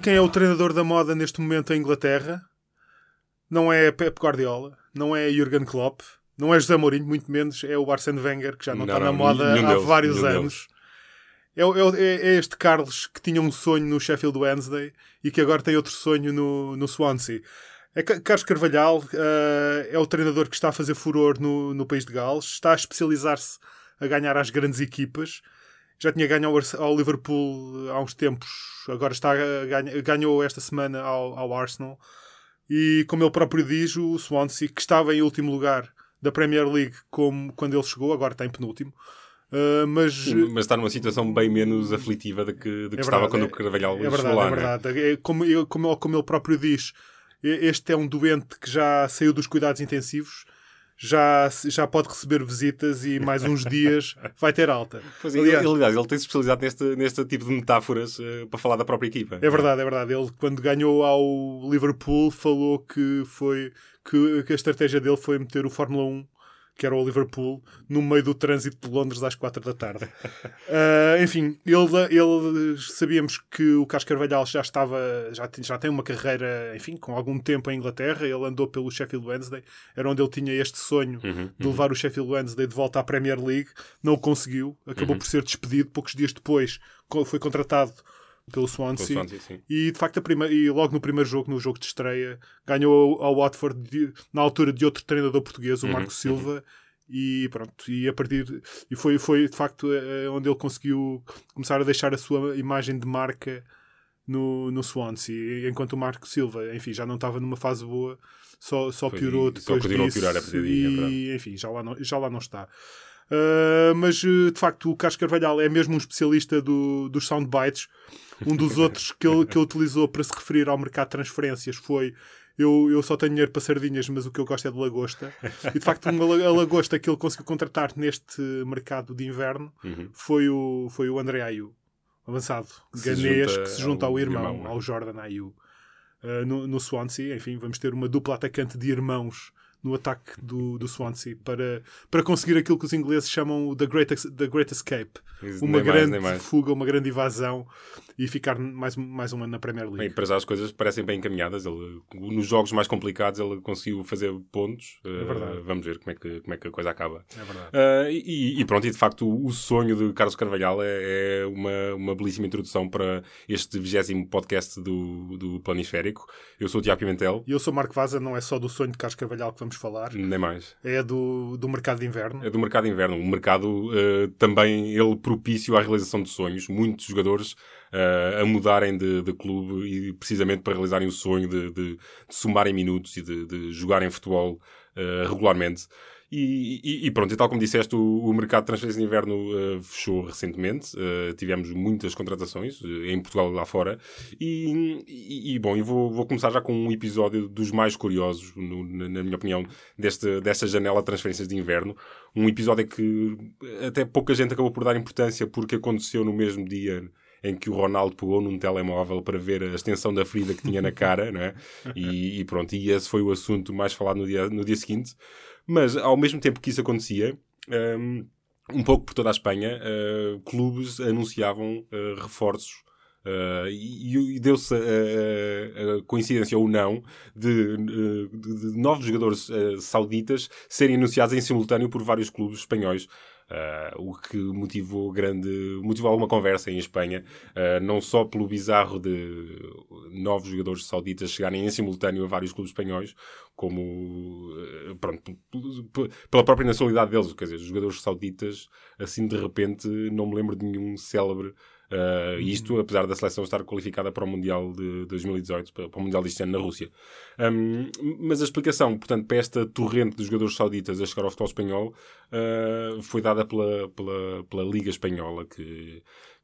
E quem é o treinador da moda neste momento em Inglaterra? Não é Pep Guardiola, não é Jurgen Klopp, não é José Mourinho, muito menos é o Arsene Wenger, que já não, Não, está na moda há deles, vários anos. É, é é- é este Carlos que tinha um sonho no Sheffield Wednesday e que agora tem outro sonho no, no Swansea. É Ca- Carlos Carvalhal eh, é o treinador que está a fazer furor no, no país de Gales, está a especializar-se a ganhar às grandes equipas. Já tinha ganho ao, Liverpool há uns tempos, agora está ganhou esta semana ao, ao Arsenal. E como ele próprio diz, o Swansea, que estava em último lugar da Premier League como quando ele chegou, agora está em penúltimo. Uh, mas Mas está numa situação bem menos aflitiva do que, do que É estava verdade, quando é- o Carvalhal é verdade, lá. é é? verdade. É como, ele- como, como ele próprio diz, este é um doente que já saiu dos cuidados intensivos, já, já pode receber visitas e mais uns dias vai ter alta. Pois é, Aliás, ele, ele tem se especializado neste, neste tipo de metáforas eh, para falar da própria equipa. É verdade, é verdade. Ele, quando ganhou ao Liverpool, falou que foi que, que a estratégia dele foi meter o Fórmula 1, que era o Liverpool, no meio do trânsito de Londres às quatro da tarde. Ah, enfim, ele, ele sabíamos que o Carlos Carvalhal já estava, já, tem- já tem uma carreira, enfim, com algum tempo em Inglaterra. Ele andou pelo Sheffield Wednesday, era onde ele tinha este sonho Uhum, de levar o Sheffield Wednesday de volta à Premier League. Não o conseguiu, acabou por ser despedido. Poucos dias depois foi contratado pelo Swansea. Pelo Swansea. E de facto, e logo no primeiro jogo, no jogo de estreia, ganhou ao, Watford de- na altura de outro treinador português, o Uhum, Marco Silva. E pronto, e a partir e foi, foi de facto eh, onde ele conseguiu começar a deixar a sua imagem de marca no, no Swansea, enquanto o Marco Silva, enfim, já não estava numa fase boa, só, só Pois, piorou e depois só continuou a disso, piorar a partir daí, é e enfim, já lá não, já lá não está. Uh, mas uh, de facto o Carlos Carvalhal é mesmo um especialista do, dos soundbites. Um dos outros que ele, que ele utilizou para se referir ao mercado de transferências foi eu, eu só tenho dinheiro para sardinhas, mas o que eu gosto é de lagosta. E de facto, a lagosta que ele conseguiu contratar neste mercado de inverno Uhum. foi o, foi o André Ayew, avançado ganês, que se junta ao, ao irmão, irmão, ao Jordan Ayew. Uh, no, no Swansea, enfim, vamos ter uma dupla atacante de irmãos no ataque do, do Swansea para, para conseguir aquilo que os ingleses chamam o The Great, the great Escape. Isso, Uma grande mais. fuga, uma grande invasão e ficar mais, mais um ano na Premier League. Bem, para já as coisas parecem bem encaminhadas. Ele, nos jogos mais complicados ele conseguiu fazer pontos. Eh, verdade. vamos ver como é, que, como é que a coisa acaba. É. Ah, e, e pronto, e de facto o, o sonho de Carlos Carvalhal é, é uma, uma belíssima introdução para este vigésimo podcast do, do Planisférico. Eu sou o Tiago Pimentel, E eu sou Marco Vaza, não é só do sonho de Carlos Carvalhal que vamos falar, nem mais. é do, do mercado de inverno. É do mercado de inverno. Um mercado eh, também ele propício à realização de sonhos. Muitos jogadores eh, a mudarem de, de clube e precisamente para realizarem o sonho de, de, de somarem minutos e de, de jogarem futebol eh, regularmente. E, e- e pronto, e tal como disseste, o, o mercado de transferência de inverno eh, fechou recentemente. Eh, tivemos muitas contratações eh, em Portugal e lá fora. E, e- e, bom, eu vou, vou começar já com um episódio dos mais curiosos, no- na, na minha opinião, deste, desta janela de transferências de inverno. Um episódio que até pouca gente acabou por dar importância porque aconteceu no mesmo dia em que o Ronaldo pegou num telemóvel para ver a extensão da ferida que tinha na cara, não é? E, e pronto, e esse foi o assunto mais falado no dia, no dia seguinte. Mas ao mesmo tempo que isso acontecia, hum, um pouco por toda a Espanha, uh, clubes anunciavam uh, reforços. Uh, e, e deu-se a, a- coincidência ou não de, de- de novos jogadores sauditas serem anunciados em simultâneo por vários clubes espanhóis. Uh, o que motivou grande motivou alguma conversa em Espanha uh, não só pelo bizarro de novos jogadores sauditas chegarem em simultâneo a vários clubes espanhóis como uh, pronto, pela própria nacionalidade deles. Quer dizer, os jogadores sauditas assim de repente não me lembro de nenhum célebre Uh, isto, apesar da seleção estar qualificada para o Mundial de 2018, para, o Mundial deste ano na Rússia. Um, mas a explicação, portanto, para esta torrente de jogadores sauditas a chegar ao futebol espanhol uh, foi dada pela, pela, pela Liga Espanhola, que,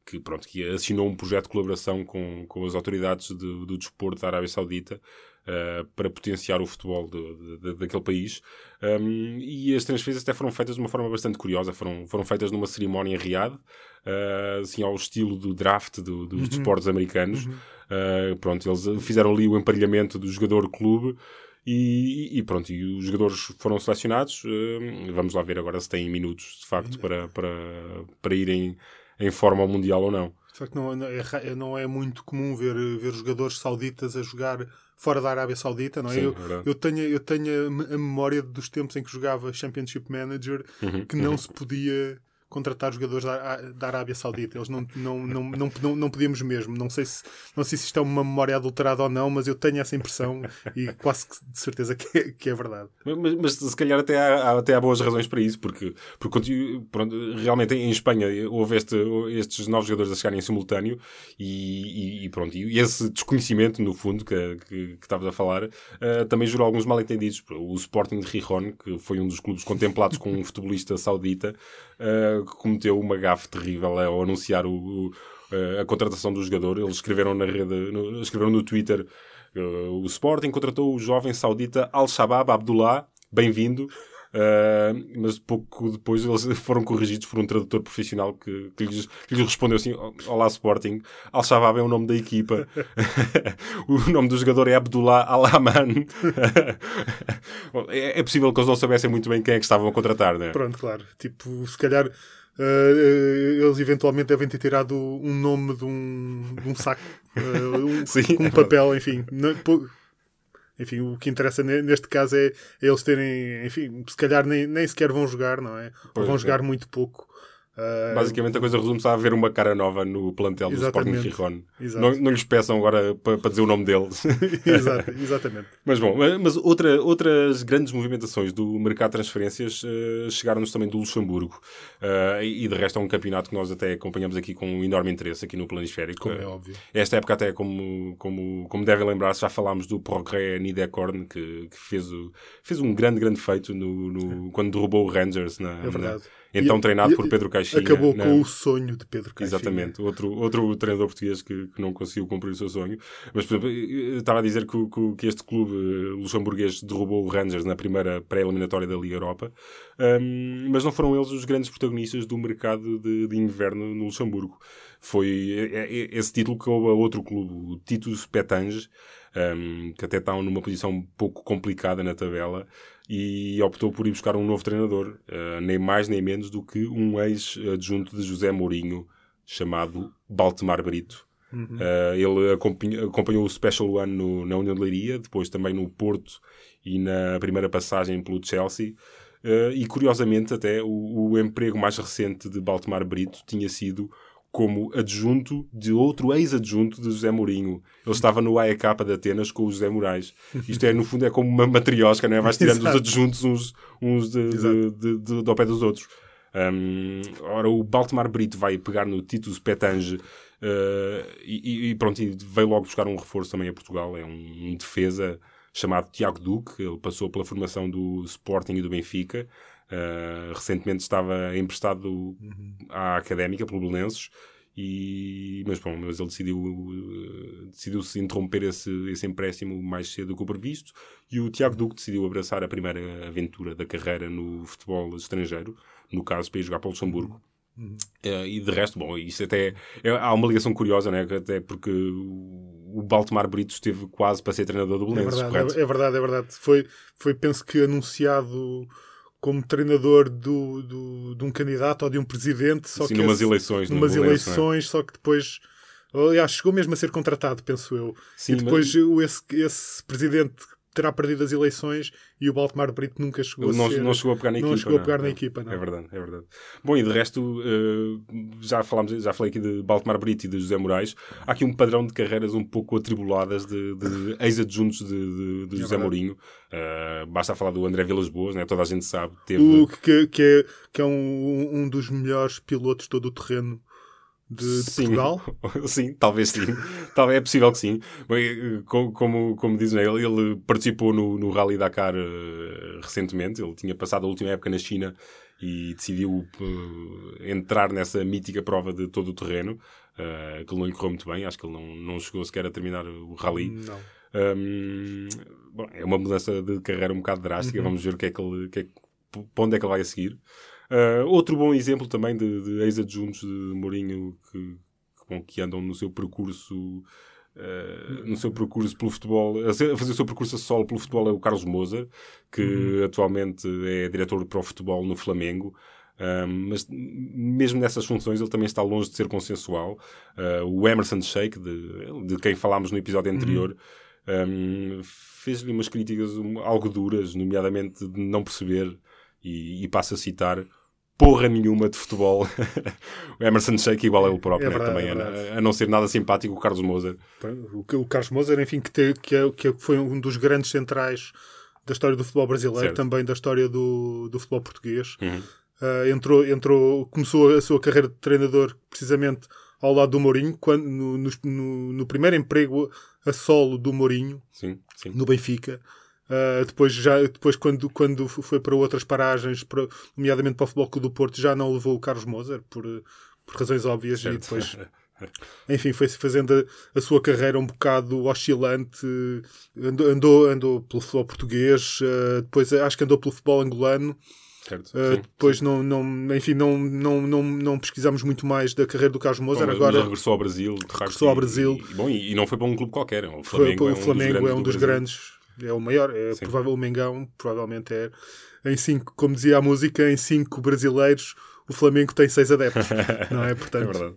que, pronto, que assinou um projeto de colaboração com, com as autoridades de, do desporto da Arábia Saudita uh, para potenciar o futebol de, de, daquele país. Um, e as transferências até foram feitas de uma forma bastante curiosa. Foram, foram feitas numa cerimónia em Riad, uh, assim ao estilo do draft do, dos uhum. desportos americanos. Uhum. Uh, pronto, eles fizeram ali o emparelhamento do jogador-clube. E, e, pronto, e os jogadores foram selecionados. Vamos lá ver agora se têm minutos de facto para, para, para irem em forma Mundial ou não. De facto, não, não, é, não é muito comum ver, ver jogadores sauditas a jogar fora da Arábia Saudita, não é? Sim, eu, eu, tenho, eu tenho a memória dos tempos em que jogava Championship Manager uhum, que não uhum. se podia contratar jogadores da, da Arábia Saudita. Eles não, não, não, não, não, não podíamos mesmo. Não sei, se, não sei se isto é uma memória adulterada ou não, mas eu tenho essa impressão e quase de certeza que é, que é verdade. Mas, mas, se calhar até há, até há boas razões para isso, porque, porque pronto, realmente em Espanha houve este, estes novos jogadores a chegarem em simultâneo e, e, pronto, e esse desconhecimento, no fundo, que, que, que estavas a falar, uh, também gerou alguns mal-entendidos. O Sporting de Rijon, que foi um dos clubes contemplados com um futebolista saudita, uh, cometeu uma gafe terrível ao anunciar o, o, a contratação do jogador. Eles escreveram na rede, no, escreveram no Twitter uh, o Sporting contratou o jovem saudita Al-Shabaab Abdullah, bem-vindo. Uh, mas pouco depois eles foram corrigidos por um tradutor profissional que, que, lhes, que lhes, respondeu assim: Olá Sporting, Al-Shabaab é o nome da equipa, o nome do jogador é Abdullah Al-Aman. é, é, possível que eles não soubessem muito bem quem é que estavam a contratar, né? Pronto, claro. Tipo, se calhar. Uh, eles eventualmente devem ter tirado um nome de um, de um saco, uh, um, Sim, um papel, enfim. Enfim, o que interessa neste caso é, é eles terem, enfim, se calhar nem, nem sequer vão jogar, não é? Ou vão é. jogar muito pouco. Uh, Basicamente a coisa resume-se a haver uma cara nova no plantel do Sporting Gijón. Não, não lhes peçam agora para, para dizer o nome deles. Exato, exatamente. mas bom, mas outra, outras grandes movimentações do mercado de transferências uh, chegaram-nos também do Luxemburgo. Uh, e de resto é um campeonato que nós até acompanhamos aqui com um enorme interesse aqui no Planisférico. Como é óbvio. Esta época até, como, como, como devem lembrar-se, já falámos do Progrès Nidekorn, que, que fez, o, fez um grande, grande feito no, no quando derrubou o Rangers na, é verdade. Na, então e, treinado e, por Pedro Caixinha. Acabou na... com o sonho de Pedro Caixinha. Exatamente, outro, outro treinador português que, que não conseguiu cumprir o seu sonho. Mas, por exemplo, estava a dizer que, que, que este clube eh, luxemburguês derrubou o Rangers na primeira pré-eliminatória da Liga Europa, um, mas não foram eles os grandes protagonistas do mercado de, de inverno no Luxemburgo. Foi é, é, esse título que houve a outro clube, o Titus Petange, um, que até está numa posição um pouco complicada na tabela, e optou por ir buscar um novo treinador, uh, nem mais nem menos do que um ex-adjunto de José Mourinho, chamado Baltemar Brito. Uhum. Uh, ele acompanhou, acompanhou, o Special One no, na União de Leiria, depois também no Porto e na primeira passagem pelo Chelsea. Uh, e curiosamente, até o, o, emprego mais recente de Baltemar Brito tinha sido como adjunto de outro ex-adjunto de José Mourinho. Ele estava no AEK de Atenas com o José Moraes. Isto é, no fundo, é como uma matriosca, não é? Vais tirando os adjuntos uns, uns de, de, de, de, ao pé dos outros. Um, ora, o Baltimar Brito vai pegar no Titus Petange uh, e, e, pronto, e veio logo buscar um reforço também a Portugal. É um, um defesa chamado Tiago Duque. Ele passou pela formação do Sporting e do Benfica. Uh, recentemente estava emprestado uhum. à Académica pelo Belenenses, e, mas, bom, mas ele decidiu, uh, decidiu-se interromper esse, esse empréstimo mais cedo do que o previsto e o Tiago Duque decidiu abraçar a primeira aventura da carreira no futebol estrangeiro, no caso para ir jogar para o Luxemburgo. Uhum. Uh, e de resto, bom, isso até é, há uma ligação curiosa, né? até porque o, Baltimar Brito esteve quase para ser treinador do Belenenses, é verdade, é, é, verdade, é verdade. Foi, foi penso que anunciado como treinador do, do, de um candidato ou de um presidente. Só Sim, que numas esse, eleições. Numas é? eleições, é? só que depois. Aliás, chegou mesmo a ser contratado, penso eu. Sim, e depois mas... esse, esse presidente terá perdido as eleições e o Baltimar Brito nunca chegou não, a ser... Não chegou a pegar na não equipa. Chegou a pegar na equipa não. É verdade, é verdade. Bom, e de resto, uh, já, falámos, já falei aqui de Baltimar Brito e de José Moraes. Há aqui um padrão de carreiras um pouco atribuladas de, de ex-adjuntos de, de, de é José Mourinho. Uh, basta falar do André Vilas Boas, né? toda a gente sabe. Teve... O que, que, é, que é um, um dos melhores pilotos todo o terreno de, de sim. Portugal? sim, talvez sim. talvez é possível que sim. Bem, Como, como, dizem, ele, ele participou no, no Rally Dakar uh, recentemente. Ele tinha passado a última época na China e decidiu uh, entrar nessa mítica prova de todo o terreno. Uh, que ele não lhe correu muito bem. Acho que ele não, não chegou sequer a terminar o Rally. Não. Um, bom, é uma mudança de carreira um bocado drástica. Uhum. Vamos ver o que é que ele, que é, para onde é que ele vai a seguir. Uh, outro bom exemplo também de, de ex-adjuntos de Mourinho que, que, que andam no seu percurso. Uh, no seu percurso pelo futebol, a fazer o seu percurso a solo pelo futebol é o Carlos Moser, que Uhum. atualmente é diretor para o futebol no Flamengo. Um, mas mesmo nessas funções ele também está longe de ser consensual. Uh, o Emerson Sheik, de, de quem falámos no episódio anterior, um, fez-lhe umas críticas um, algo duras, nomeadamente de não perceber, e, e passo a citar, porra nenhuma de futebol. o Emerson Sheik igual é o próprio, É né, verdade, também, é a- verdade. a, não ser nada simpático o Carlos Moser. O, Carlos Moser, enfim, que, te- que, é, que foi um dos grandes centrais da história do futebol brasileiro, Certo. também da história do, do futebol português. Uhum. Uh, entrou, entrou, começou a sua carreira de treinador precisamente ao lado do Mourinho, quando, no, no- no- no primeiro emprego a solo do Mourinho, Sim, sim. no Benfica. Uh, depois, já, depois quando, quando foi para outras paragens, para- nomeadamente para o Futebol Clube do Porto, já não levou o Carlos Moser, por, por razões óbvias, e Certo. depois enfim, foi fazendo a, a sua carreira um bocado oscilante. Andou, andou, andou pelo futebol português, eh, depois acho que andou pelo futebol angolano. certo. Sim. depois não, não, enfim, não, não, não, não pesquisamos muito mais da carreira do Carlos Bom, Moser. mas- Agora regressou ao Brasil, Regressou ao e- Brasil. E, bom, e, e não foi para um clube qualquer. O foi, Flamengo, o é um Flamengo dos é um dos do Brasil. grandes, é o maior. É Sim. provável, o Mengão provavelmente é em cinco, como dizia a música, em cinco brasileiros. O Flamengo tem seis adeptos, não é? É Portanto, verdade.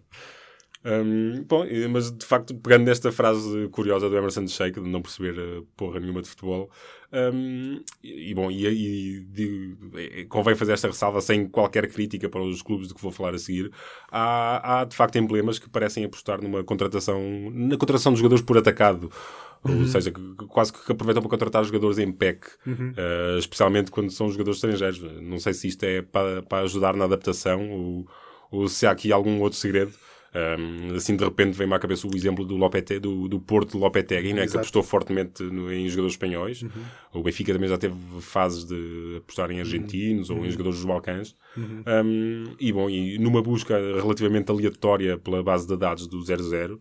Hum, bom, e- mas de facto, pegando nesta frase curiosa do Emerson Sheik de não perceber uh, porra nenhuma de futebol, hum, e, e bom, e, e digo, é, convém fazer esta ressalva sem qualquer crítica para os clubes de que vou falar a seguir. Há, há de facto emblemas que parecem apostar numa contratação, na contratação de jogadores por atacado. Ou seja, quase que aproveitam para contratar jogadores em PEC, uh, especialmente quando são jogadores estrangeiros. Não sei se isto é para, para ajudar na adaptação ou, ou se há aqui algum outro segredo. Um, assim, de repente, vem-me à cabeça o exemplo do, Lopete, do, do Porto de Lopetegui, né, que apostou fortemente no- em jogadores espanhóis. Uhum. O Benfica também já teve fases de apostar em argentinos ou Uhum. em jogadores dos Balcãs. Um, e bom, e numa busca relativamente aleatória pela base de dados do 00,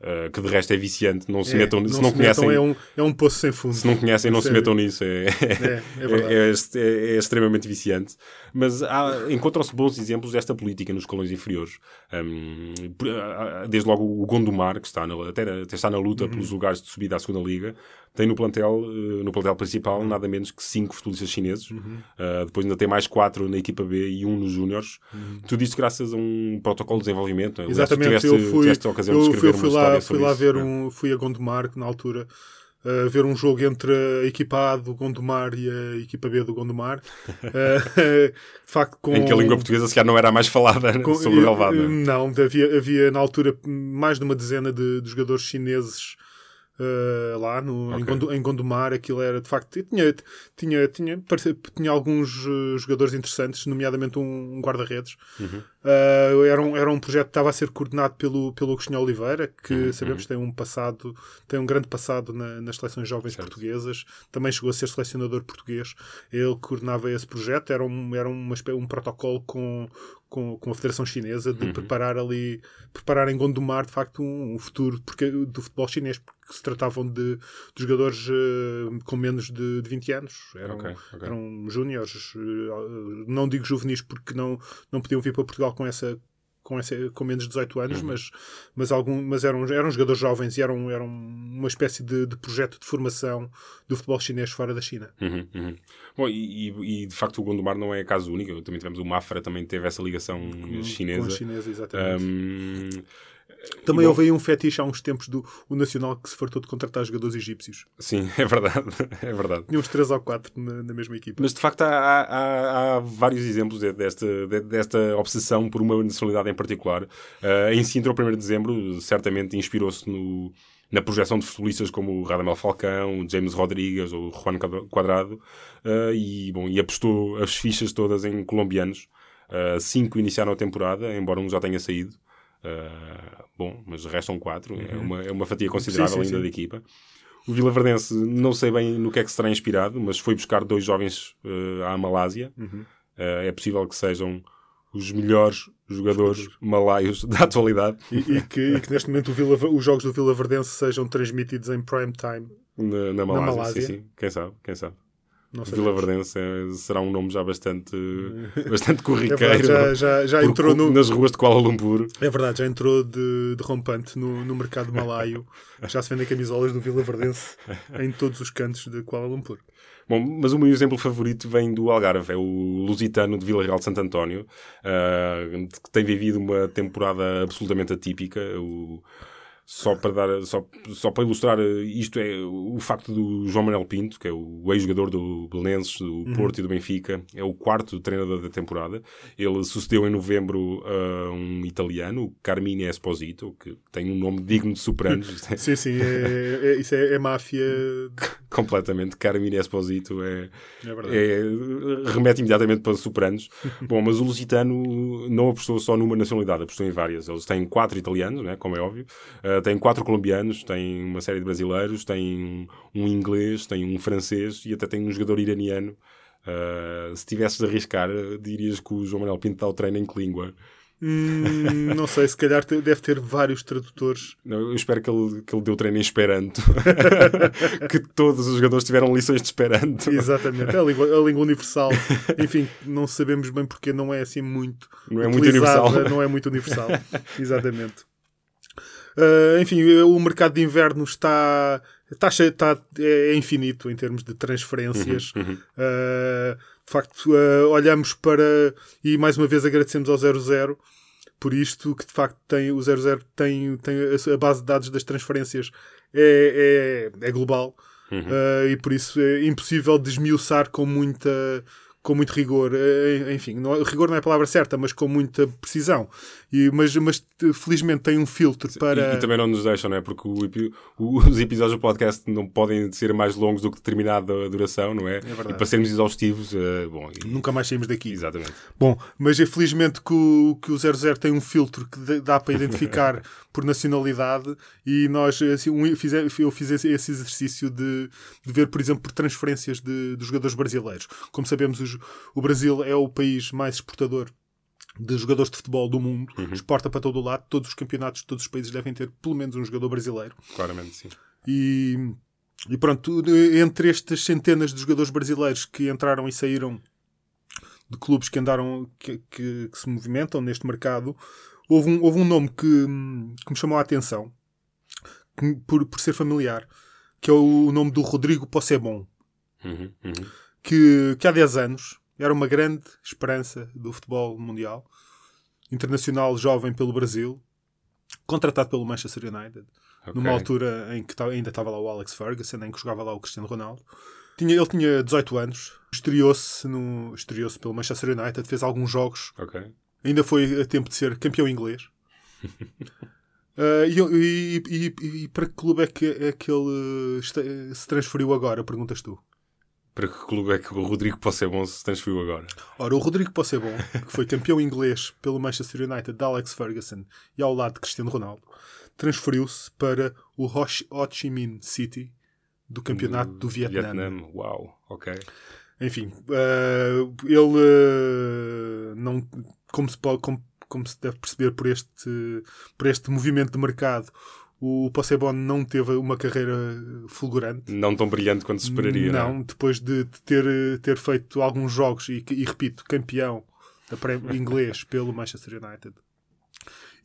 uh, que de resto é viciante, não se é, metam, se não conhecem, metam, é, um, é um poço sem fundo. se não conhecem, não se Sério. metam nisso. É, É, é verdade. é, é- é extremamente viciante. Mas encontram-se bons exemplos desta política nos escalões inferiores. Há- desde logo o Gondomar, que está na, até, até está na luta Uhum. pelos lugares de subida à segunda liga, tem no plantel, eh, no plantel Uhum. principal nada menos que cinco futebolistas chineses. Uh, depois ainda tem mais quatro na equipa B e um nos júniores. Tudo isto graças a um protocolo de desenvolvimento. Aliás, Uhum. Exatamente, tiveste, eu fui, tiveste a ocasião de eu fui, fui lá, fui lá isso, ver né? um, fui a Gondomar na altura a ver um jogo entre a equipa A do Gondomar e a equipa B do Gondomar. Eh, de facto, com, Em que a língua portuguesa se calhar não era a mais falada com- sobre o eh, relevado. eh, não é? Não, havia, havia na altura mais de uma dezena de, de jogadores chineses eh, lá no, em, Ok. Gondo- em Gondomar. Aquilo era de facto. Tinha, tinha, tinha, parecia- tinha alguns eh, jogadores interessantes, nomeadamente um, um guarda-redes. Uhum. Uh, era, um, era um projeto que estava a ser coordenado pelo, pelo Agostinho Oliveira, que Uhum, sabemos tem um passado, tem um grande passado na- nas seleções jovens Certo. portuguesas, também chegou a ser selecionador português. Ele coordenava esse projeto, era um, era uma, um protocolo com, com, com a Federação Chinesa de Uhum. preparar ali, preparar em Gondomar de facto um, um futuro porque, do futebol chinês, porque se tratavam de, de jogadores uh, com menos de, de 20 anos. Eram, Ok, ok. eram júniores, uh, não digo juvenis porque não, não podiam vir para Portugal com essa com, essa, com menos de 18 anos, Uhum. mas, mas, algum, mas eram, eram jogadores jovens e eram, eram uma espécie de, de projeto de formação do futebol chinês fora da China. Uhum, uhum. Bom, e, e- de facto o Gondomar não é caso único. Também tivemos o Mafra, também teve essa ligação Com a chinesa. chinesa, exatamente. Hum, Também e houve aí um fetiche há uns tempos do o Nacional que se fartou de contratar jogadores egípcios. Sim, é verdade. É verdade. Tinha uns 3 ou 4 na, na mesma equipa. Mas de facto há, há- há- vários exemplos de- desta, de- desta obsessão por uma nacionalidade em particular. Ah, em Sintra, o 1 de dezembro, certamente inspirou-se no- na projeção de futebolistas como o Radamel Falcão, James Rodrigues ou Juan Quadrado ah, e, bom, e apostou as fichas todas em colombianos. Ah, cinco iniciaram a temporada, embora um já tenha saído. Uh, bom, mas restam quatro. É, uma, é uma fatia considerável Sim, sim, ainda sim. da equipa. O Vila Verdense, não sei bem no que é que se terá inspirado, mas foi buscar dois jovens uh, à Malásia. Uhum. Uh, é possível que sejam os melhores jogadores malaios da atualidade E, e que, e que neste momento Vila, os jogos do Vila Verdense sejam transmitidos em prime time. na, na Malásia. Malásia. Sim, sim. Quem sabe, quem sabe. Vila Verdense é- será um nome já bastante, bastante É corriqueiro verdade, já, já, já por- entrou no, nas ruas de Kuala Lumpur. É verdade, já entrou de, de rompante no, no mercado malaio. Já se vendem camisolas do Vila Verdense em todos os cantos de Kuala Lumpur. Bom, mas o meu exemplo favorito vem do Algarve, é o Lusitano de Vila Real de Santo António, ah, que tem vivido uma temporada absolutamente atípica. O- só para dar, só, só para ilustrar eh, isto é o facto do João Manuel Pinto, que é o ex-jogador do Belenenses, do Porto e do Benfica, é o quarto treinador da temporada. Ele sucedeu em novembro a um italiano, Carmine Esposito, que tem um nome digno de Sopranos. Isto é Sim, sim, é, é- isso é, é máfia. completamente. Carmine Esposito é, É é, remete imediatamente para Sopranos. Bom, mas o Lusitano não apostou só numa nacionalidade, apostou em várias. Eles têm quatro italianos, né, como é óbvio, uh, têm quatro colombianos, têm uma série de brasileiros, têm um inglês, têm um francês e até têm um jogador iraniano. Uh, se tivesses de arriscar, dirias que o João Manuel Pinto dá o treino em que língua? Hum, não sei, se calhar deve ter vários tradutores. Não, eu espero que ele, que ele dê o treino em Esperanto. que todos os jogadores tiveram lições de Esperanto. Exatamente, é a língua, a língua universal. Enfim, não sabemos bem porque não é assim muito. Não é muito universal. Não é muito universal. Exatamente. Ah, enfim, o mercado de inverno está, está, cheio, está é infinito em termos de transferências. Uhum, Ah, de facto, ah, olhamos para. E mais uma vez agradecemos ao 00 por isto, que de facto tem, o 00 tem, tem a, base de dados das transferências é, é, é global. Uhum. Uh, e por isso é impossível desmiuçar com muita com muito rigor, Uh, enfim, não, é- rigor não é a palavra certa, mas com muita precisão. E, mas, mas felizmente tem um filtro para. E, e também não nos deixam, não é? Porque o o- os episódios do podcast não podem ser mais longos do que determinada duração, não é? verdade. e para sermos exaustivos, eh, bom, e- Nunca mais saímos daqui. exatamente. Bom, mas é felizmente que o, que o 00 tem um filtro que dá- para identificar por nacionalidade e nós, assim, um, fize- eu fiz esse esse exercício de, de ver, por exemplo, por transferências de, de jogadores brasileiros. Como sabemos, os- o Brasil é o país mais exportador de jogadores de futebol do mundo, exporta para todo o lado, todos os campeonatos de todos os países devem ter pelo menos um jogador brasileiro. Claramente, sim. E, e pronto, entre estas centenas de jogadores brasileiros que entraram e saíram de clubes que andaram, que, que- que se movimentam neste mercado, houve um, houve um nome que, que me chamou a atenção que por, por ser familiar, que é o nome do Rodrigo Possebon, Uhum, uhum. Que, que há 10 anos era uma grande esperança do futebol mundial, internacional jovem pelo Brasil, contratado pelo Manchester United numa Ok. altura em que ainda estava lá o Alex Ferguson, em que jogava lá o Cristiano Ronaldo. Tinha, ele tinha 18 anos, estreou-se estreou-se pelo Manchester United, fez alguns jogos, Ok. ainda foi a tempo de ser campeão inglês. Ah, e, e- e- e para que clube é que, é que ele está- se transferiu agora? Perguntas tu. Para que clube é que o Rodrigo Possebon se transferiu agora? Ora, o Rodrigo Possebon, que foi campeão inglês pelo Manchester United de Alex Ferguson e ao lado de Cristiano Ronaldo, transferiu-se para o Ho Chi- Minh City do campeonato do Vietnã. Uau, ok. Enfim, eh, ele eh, não, como se pode, como, como se deve perceber por este, por este movimento de mercado, o Possebon não teve uma carreira fulgurante. Não tão brilhante quanto se esperaria. Não, Não, depois de, ter, ter feito alguns jogos e, e repito, campeão inglês pelo Manchester United.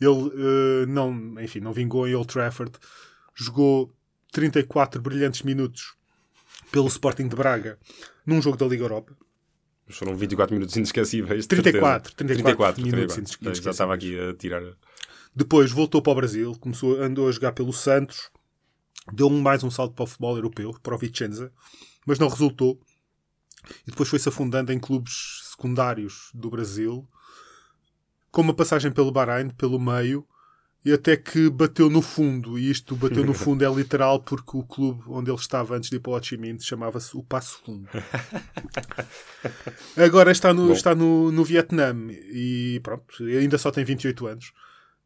Ele eh, não, enfim, não vingou em Old Trafford, jogou 34 brilhantes minutos pelo Sporting de Braga num jogo da Liga Europa. Foram 24 minutos inesquecíveis. de 34, certeza. 34 minutos 34. inesquecíveis. Já estava aqui a tirar. Depois voltou para o Brasil, começou, andou a jogar pelo Santos, deu mais um salto para o futebol europeu, para o Vicenza, mas não resultou. E depois foi-se afundando em clubes secundários do Brasil, com uma passagem pelo Bahrein, pelo meio, e até que bateu no fundo. E isto bateu no fundo é literal porque o clube onde ele estava antes de ir para o Ho Chi Minh chamava-se o Passo Fundo. Agora está no, Bom. está no, no Vietnã e pronto, ainda só tem 28 anos.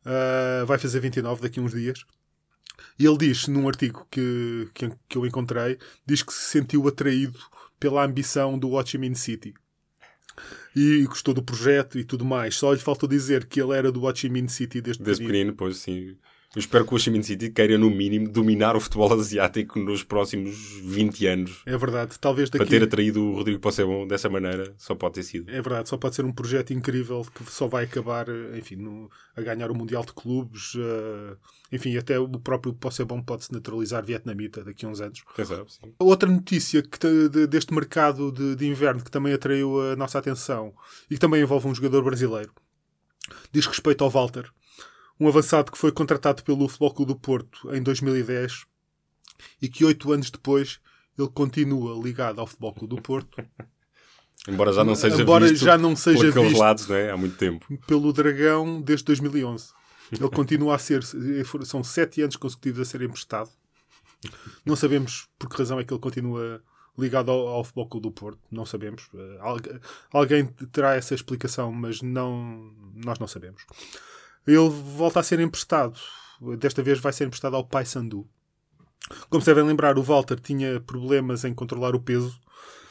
Uh, vai fazer 29 daqui a uns dias. E ele diz, num artigo que, que, que eu encontrei, diz que se sentiu atraído pela ambição do Ho Chi Minh City. E gostou do projeto e tudo mais. Só lhe faltou dizer que ele era do Ho Chi Minh City desde, Desde pequenino. pequenino, pois sim. Eu espero que o Ho Chi Minh City queira, no mínimo, dominar o futebol asiático nos próximos 20 anos. É verdade. Talvez daqui... Para ter atraído o Rodrigo Possebon dessa maneira, só pode ter sido. É verdade, só pode ser um projeto incrível que só vai acabar, enfim, no- a ganhar o Mundial de Clubes. eh, enfim, até o próprio Possebon pode se naturalizar vietnamita daqui a uns anos. Sabe, sim. Outra notícia que, te- de- deste mercado de, de inverno que também atraiu a nossa atenção e que também envolve um jogador brasileiro diz respeito ao Walter, um avançado que foi contratado pelo Futebol Clube do Porto em 2010 e que oito anos depois ele continua ligado ao Futebol Clube do Porto, Embora já não seja embora visto já não seja visto lados, não é? Há muito tempo. pelo Dragão desde 2011. Ele continua a ser. São sete anos consecutivos a ser emprestado. Não sabemos por que razão é que ele continua ligado ao, ao Futebol Clube do Porto. Não sabemos. Eh, algu- Alguém terá essa explicação, mas não, nós não sabemos. Ele volta a ser emprestado. Desta vez vai ser emprestado ao Paysandu. Como se devem lembrar, o Walter tinha problemas em controlar o peso.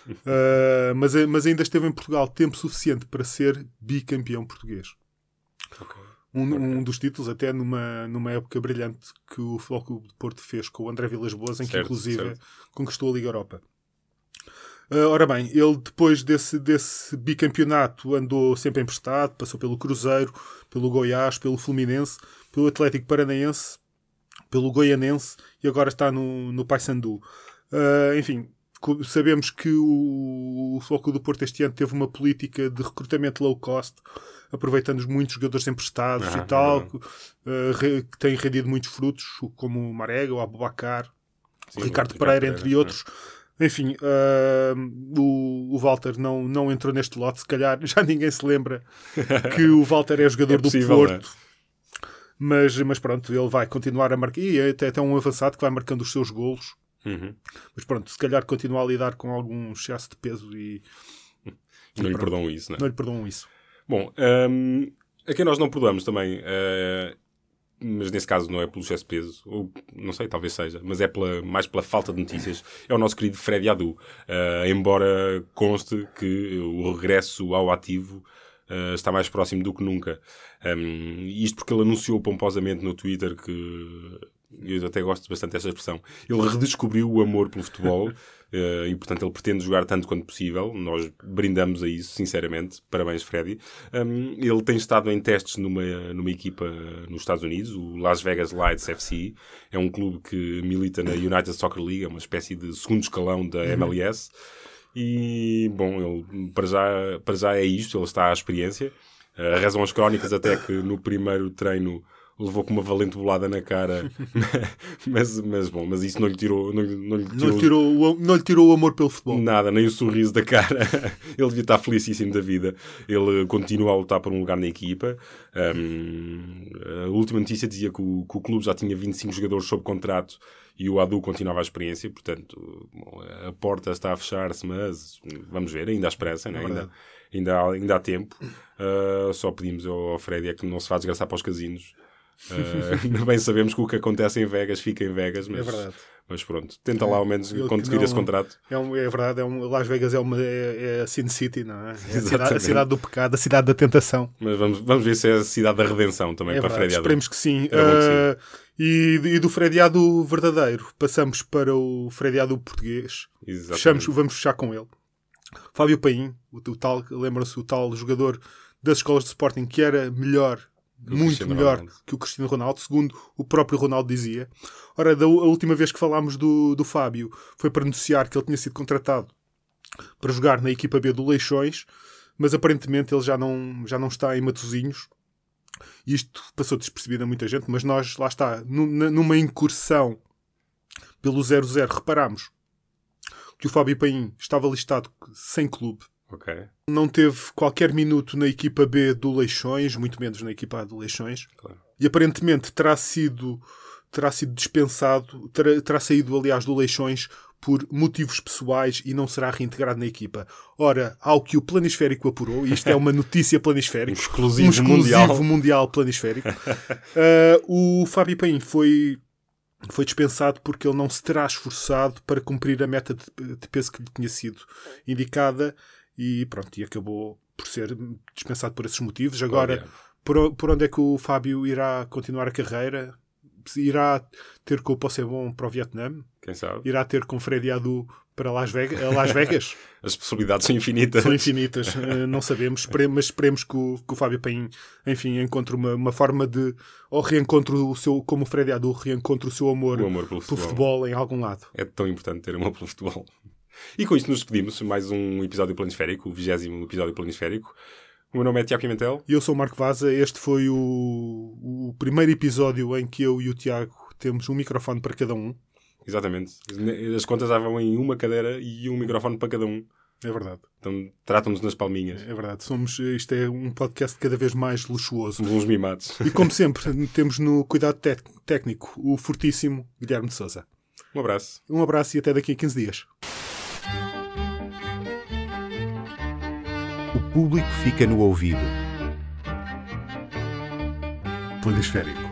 Uh, mas, mas ainda esteve em Portugal tempo suficiente para ser bicampeão português. Um, um dos títulos, até numa, numa época brilhante que o Futebol Clube de Porto fez com o André Vilas Boas, em que Certo, inclusive certo. conquistou a Liga Europa. Uh, ora bem, ele depois desse, desse bicampeonato andou sempre emprestado, passou pelo Cruzeiro, pelo Goiás, pelo Fluminense, pelo Atlético Paranaense, pelo Goianense e agora está no, no Paysandu. Uh, enfim, sabemos que o, o Clube do Porto este ano teve uma política de recrutamento low cost, aproveitando muitos jogadores emprestados Ah, e tal, é que, uh, que têm rendido muitos frutos, como o Marega, o Abubacar, Sim, o Ricardo Pereira, entre outros. Enfim, uh, o, o Walter não, não entrou neste lote. Se calhar já ninguém se lembra que o Walter é jogador É possível, do Porto. Mas, mas pronto, ele vai continuar a marcar. E é até, até um avançado que vai marcando os seus golos. Uhum. Mas pronto, se calhar continua a lidar com algum excesso de peso e Não lhe pronto. perdoam isso, não é? não lhe perdoam isso. Bom, hum, a quem nós não perdoamos também, eh, mas nesse caso não é pelo excesso de peso, ou não sei, talvez seja, mas é pela, mais pela falta de notícias, é o nosso querido Freddy Adu. Eh, embora conste que o regresso ao ativo eh, está mais próximo do que nunca. Um, isto porque ele anunciou pomposamente no Twitter que eu até gosto bastante desta expressão. Ele redescobriu o amor pelo futebol eh, e, portanto, ele pretende jogar tanto quanto possível. Nós brindamos a isso, sinceramente. Parabéns, Freddy. Um, ele tem estado em testes numa, numa equipa nos Estados Unidos, o Las Vegas Lights FC. É um clube que milita na United Soccer League, é uma espécie de segundo escalão da MLS. E, bom, ele para já, para já é isto, ele está à experiência. Uh, rezam as crónicas até que no primeiro treino levou com uma valente bolada na cara. mas, mas, bom, mas isso não lhe tirou, não, não lhe Não tirou lhe, tirou, o- não lhe tirou o amor pelo futebol. Nada, nem o sorriso da cara. Ele devia estar felicíssimo da vida. Ele continua a lutar por um lugar na equipa. Um, a última notícia dizia que o, que o clube já tinha 25 jogadores sob contrato e o Adu continuava a experiência. Portanto, bom, a porta está a fechar-se, mas vamos ver, ainda há esperança, né? ainda, verdade. ainda, há, ainda há tempo. Uh, só pedimos ao, Freddy é que não se vá desgraçar para os casinos. Uh, bem sabemos que o que acontece em Vegas fica em Vegas, mas, É verdade. mas pronto, tenta lá ao menos Ele conseguir não- esse contrato. É, um- é verdade, é um, Las Vegas é, uma, é, é a Sin City, não é? É a cidade, a cidade do pecado, a cidade da tentação. Mas vamos, vamos ver se é a cidade da redenção também É para verdade, Freddy Adu. esperemos que sim. Bom que sim. Ah, e, e do Freddy Adu verdadeiro, passamos para o Freddy Adu português. Exatamente. Fechamos, vamos fechar com ele. Fábio Paim, o, o tal, lembram-se o tal jogador das escolas de Sporting que era melhor, muito melhor Ronaldo. que o Cristiano Ronaldo, segundo o próprio Ronaldo dizia. Ora, da, a última vez que falámos do, do Fábio foi para anunciar que ele tinha sido contratado para jogar na equipa B do Leixões, mas aparentemente ele já não, já não está em Matosinhos. Isto passou despercebido a muita gente, mas nós, lá está, numa incursão pelo 0-0, reparámos que o Fábio Paim estava listado sem clube. Não teve qualquer minuto na equipa B do Leixões, muito menos na equipa A do Leixões. Claro. E aparentemente terá sido, terá sido dispensado, terá, terá saído, aliás, do Leixões por motivos pessoais e não será reintegrado na equipa. Ora, ao que o Planisférico apurou, e isto é uma notícia Um planisférica, exclusivo, um exclusivo mundial. mundial, planisférico, uh, o Fábio Paim foi, foi dispensado porque ele não se terá esforçado para cumprir a meta de, de peso que lhe tinha sido indicada e pronto, e acabou por ser dispensado por esses motivos. Agora, Óbvio. por, o- por onde é que o Fábio irá continuar a carreira? Irá ter com o Possebon para o Vietnã? Quem sabe? Irá ter com Freddy Adu para Las Vegas? Las Vegas? As possibilidades são infinitas. São infinitas, eh, não sabemos, mas esperemos que o, que o Fábio Paim, enfim, encontre uma, uma forma de, ou reencontre o seu, como o Freddy Adu, reencontre o seu amor, O amor pelo pelo futebol. futebol em algum lado. É tão importante ter amor pelo futebol. E com isto nos despedimos. Mais um episódio planisférico, o vigésimo episódio planisférico. O meu nome é Tiago Pimentel. E eu sou o Marco Vaza, este foi o, o primeiro episódio em que eu e o Tiago temos um microfone para cada um. Exatamente. As contas já vão em uma cadeira e um microfone para cada um. É verdade, Então tratam-nos nas palminhas. é verdade. Somos, isto é um podcast cada vez mais luxuoso. Somos uns mimados. E como sempre, temos no cuidado técnico o fortíssimo Guilherme de Souza. Um abraço. Um abraço e até daqui a 15 dias. Público fica no ouvido. Planisférico.